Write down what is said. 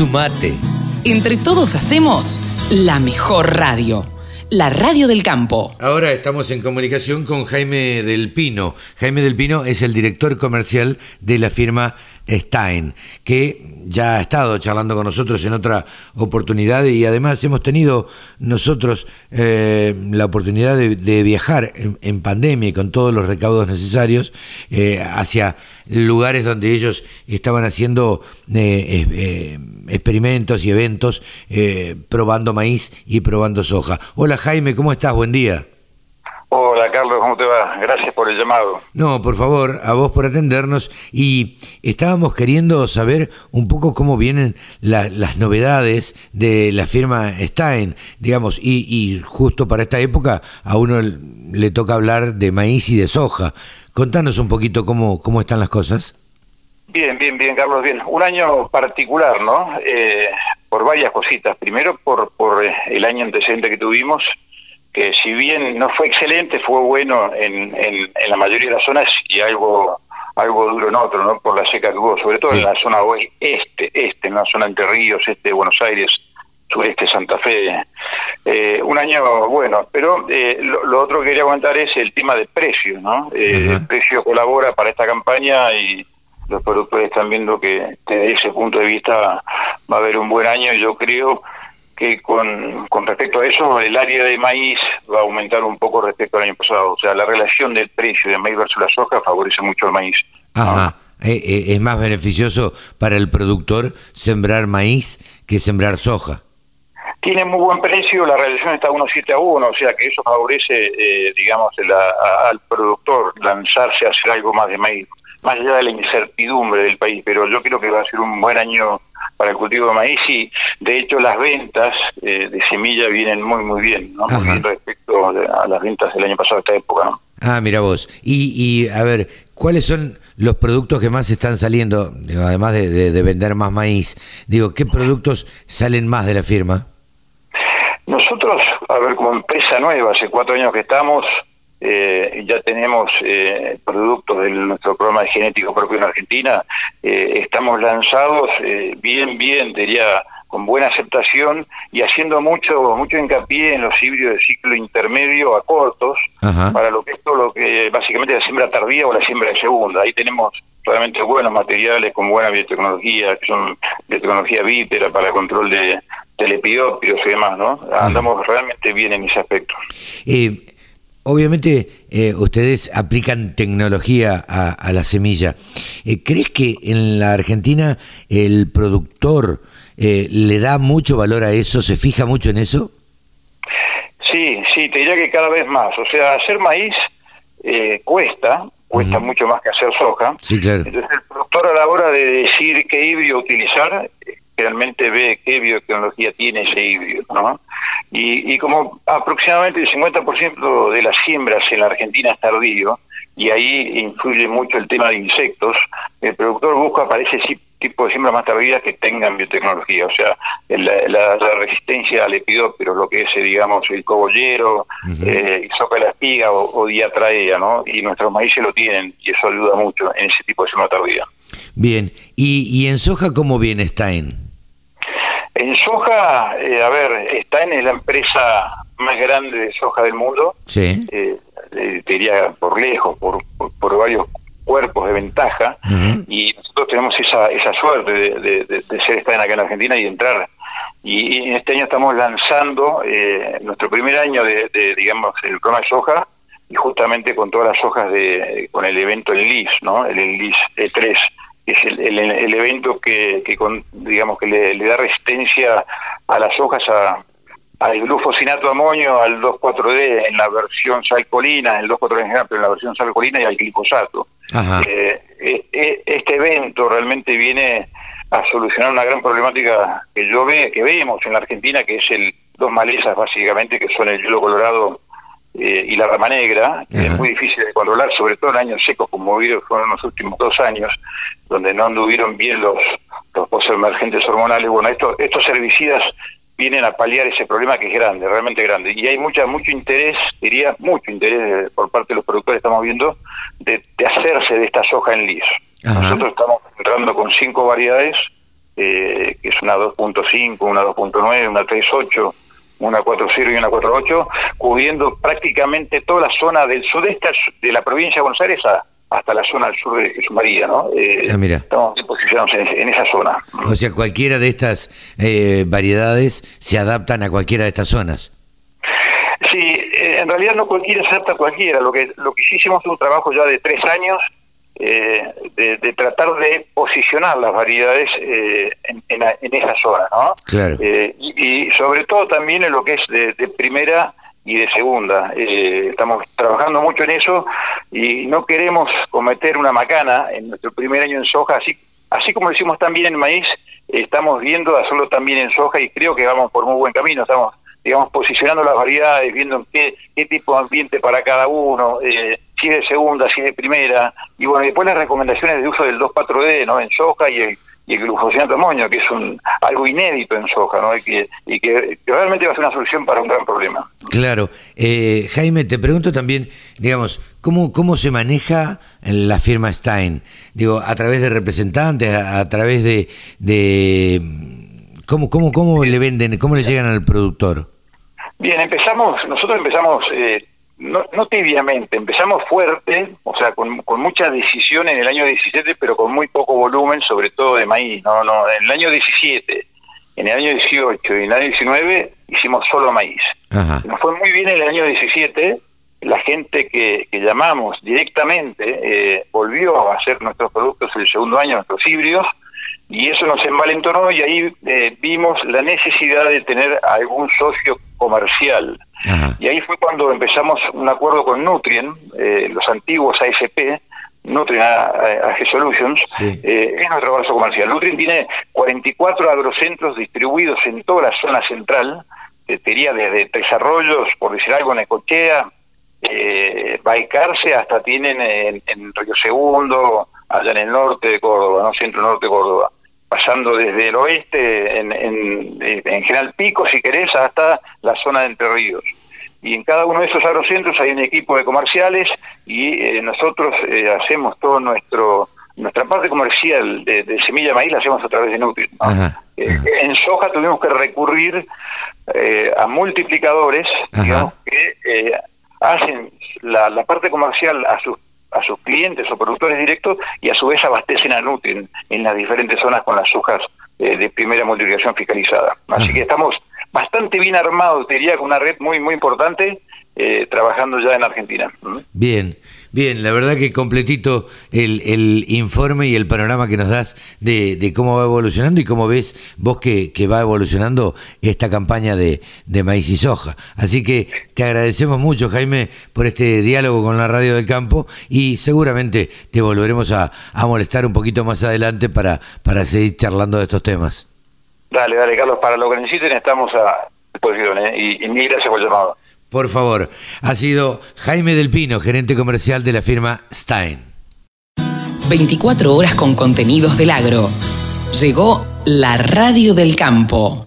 Sumate. Entre todos hacemos la mejor radio. La radio del campo. Ahora estamos en comunicación con Jaime del Pino. Jaime del Pino es el director comercial de la firma Stein, que ya ha estado charlando con nosotros en otra oportunidad y además hemos tenido nosotros eh, la oportunidad de, viajar en, pandemia y con todos los recaudos necesarios eh, hacia lugares donde ellos estaban haciendo eh, experimentos y eventos probando maíz y probando soja. Hola Jaime, ¿cómo estás? Buen día. Hola Carlos, ¿cómo te va? Gracias por el llamado. No, por favor, a vos por atendernos. Y estábamos queriendo saber un poco cómo vienen las novedades de la firma Stein, digamos, y, justo para esta época a uno le toca hablar de maíz y de soja. Contanos un poquito cómo, cómo están las cosas. Bien, bien, bien, Carlos, bien. Un año particular, ¿no? Eh, por varias cositas. Primero, por, por el año antecedente que tuvimos que si bien no fue excelente, fue bueno en, en, la mayoría de las zonas y algo algo duro en otro, ¿no? Por la seca que hubo, sobre todo en la zona oeste, este, este, en la zona entre ríos, este de Buenos Aires, sureste Santa Fe. Eh, un año bueno, pero eh, lo, otro que quería comentar es el tema de precio, ¿no? Eh, el precio colabora para esta campaña y los productores están viendo que desde ese punto de vista va a haber un buen año y yo creo que con, con respecto a eso el área de maíz va a aumentar un poco respecto al año pasado. O sea, la relación del precio de maíz versus la soja favorece mucho al maíz. Ajá. Eh, eh, es más beneficioso para el productor sembrar maíz que sembrar soja. Tiene muy buen precio, la relación está 1,7 a 1, o sea que eso favorece, eh, digamos, al productor lanzarse a hacer algo más de maíz, más allá de la incertidumbre del país, pero yo creo que va a ser un buen año para el cultivo de maíz y de hecho las ventas eh, de semilla vienen muy muy bien ¿no? respecto a las ventas del año pasado esta época ¿no? ah mira vos y, y a ver cuáles son los productos que más están saliendo además de, de, vender más maíz digo qué productos salen más de la firma nosotros a ver como empresa nueva hace cuatro años que estamos eh, ya tenemos eh, productos de nuestro programa de genético propio en Argentina, eh, estamos lanzados eh, bien, bien, diría, con buena aceptación y haciendo mucho mucho hincapié en los híbridos de ciclo intermedio a cortos, para lo que esto lo que básicamente la siembra tardía o la siembra de segunda. Ahí tenemos realmente buenos materiales con buena biotecnología, que son biotecnología vítera para control de, del epidópidos y demás, ¿no? Andamos realmente bien en ese aspecto. Eh, Obviamente eh, ustedes aplican tecnología a, la semilla. Eh, ¿Crees que en la Argentina el productor eh, le da mucho valor a eso, se fija mucho en eso? Sí, sí, te diría que cada vez más. O sea, hacer maíz cuesta, cuesta mucho más que hacer soja. Sí, claro. Entonces el productor a la hora de decir qué híbrido utilizar, realmente ve qué biotecnología tiene ese híbrido, ¿no? Y, como aproximadamente el 50% de las siembras en la Argentina es tardío, y ahí influye mucho el tema de insectos, el productor busca para ese tipo de siembra más tardía que tengan biotecnología, o sea, la, resistencia al epidóptero, lo que es, digamos, el cobollero, eh, soca la espiga o, diatraea, ¿no? Y nuestros maíces lo tienen, y eso ayuda mucho en ese tipo de siembra tardía. Bien, ¿y, y en soja cómo viene Stein? En soja, eh, a ver, Stein es la empresa más grande de soja del mundo. Sí. Eh, te diría por lejos, por, por, varios cuerpos de ventaja. Y nosotros tenemos esa, esa suerte de, de, ser Stein acá en Argentina y entrar. Y, en este año estamos lanzando eh, nuestro primer año de, digamos, el programa de soja y justamente con todas las hojas de, con el evento el LIS, ¿no? El LIS E3 es el, el, evento que, que digamos que le, da resistencia a las hojas a, al glufosinato amonio, al 2,4-D en la versión salcolina, el 2,4-D en en la versión salcolina y al glifosato. Eh, e, e, este evento realmente viene a solucionar una gran problemática que yo ve, que vemos en la Argentina, que es el dos malezas básicamente, que son el hielo colorado eh, y la rama negra, que es muy difícil de controlar, sobre todo en años secos como fueron los últimos dos años, donde no anduvieron bien los, los emergentes hormonales. Bueno, estos, estos herbicidas vienen a paliar ese problema que es grande, realmente grande. Y hay mucha mucho interés, diría mucho interés por parte de los productores, estamos viendo, de, hacerse de esta soja en liso. Nosotros estamos entrando con cinco variedades eh, que es una 2.5, una 2.9, una 3.8, una 4.0 y una 4.8, cubriendo prácticamente toda la zona del sudeste de la provincia de Buenos Aires hasta la zona al sur de Jesús María, ¿no? Eh, ah, mira. Estamos posicionados en, esa zona. O sea, cualquiera de estas eh, variedades se adaptan a cualquiera de estas zonas. Sí, eh, en realidad no cualquiera se adapta a cualquiera. Lo que, lo que sí hicimos fue un trabajo ya de tres años eh, de, tratar de posicionar las variedades eh, en, esa zona, ¿no? Claro. Y, sobre todo también en lo que es de, primera y de segunda. estamos trabajando mucho en eso y no queremos cometer una macana en nuestro primer año en soja, así, así como lo hicimos también en maíz, estamos viendo hacerlo también en soja y creo que vamos por muy buen camino, estamos digamos posicionando las variedades, viendo qué, qué tipo de ambiente para cada uno, eh, si de segunda, si de primera, y bueno, después las recomendaciones de uso del 2,4-D, ¿no? En soja y el, y el glufosinato amonio, que es un algo inédito en soja, ¿no? Y que, y que, realmente va a ser una solución para un gran problema. Claro. Eh, Jaime, te pregunto también, digamos, ¿cómo, cómo se maneja la firma Stein? Digo, a través de representantes, a, través de... de ¿Cómo, cómo, ¿Cómo le venden, cómo le llegan al productor? Bien, empezamos, nosotros empezamos eh, no, no tibiamente, empezamos fuerte, o sea, con, con mucha decisión en el año 17, pero con muy poco volumen, sobre todo de maíz. No, no, en el año 17, en el año 18 y en el año 19 hicimos solo maíz. Nos fue muy bien en el año 17, la gente que, que llamamos directamente eh, volvió a hacer nuestros productos el segundo año, nuestros híbridos, y eso nos envalentonó y ahí eh, vimos la necesidad de tener algún socio comercial. Y ahí fue cuando empezamos un acuerdo con Nutrien, eh, los antiguos ASP, Nutrien AG Solutions, eh, es nuestro brazo comercial. Nutrien tiene 44 agrocentros distribuidos en toda la zona central, que sería desde Desarrollos, por decir algo, Necochea, eh, Baicarse, hasta tienen en, en Río Segundo, allá en el norte de Córdoba, ¿no? centro-norte de Córdoba pasando desde el oeste, en, en, General Pico, si querés, hasta la zona de Entre Ríos. Y en cada uno de esos agrocentros hay un equipo de comerciales y eh, nosotros eh, hacemos todo nuestro nuestra parte comercial de, semilla maíz la hacemos a través de Nutri. Eh, en soja tuvimos que recurrir a multiplicadores digamos, que hacen la, la parte comercial a sus a sus clientes o productores directos y a su vez abastecen a Nutri en, las diferentes zonas con las sojas eh, de primera multiplicación fiscalizada. Así que estamos bastante bien armados, diría, con una red muy, muy importante eh, trabajando ya en Argentina. Bien. Bien, la verdad que completito el, el informe y el panorama que nos das de, de, cómo va evolucionando y cómo ves vos que, que va evolucionando esta campaña de, de, maíz y soja. Así que te agradecemos mucho, Jaime, por este diálogo con la Radio del Campo y seguramente te volveremos a, a molestar un poquito más adelante para, para seguir charlando de estos temas. Dale, dale, Carlos, para lo que necesiten estamos a disposición ¿eh? y, y mil gracias por el llamado. Por favor, ha sido Jaime Del Pino, gerente comercial de la firma Stein. 24 horas con contenidos del agro. Llegó la radio del campo.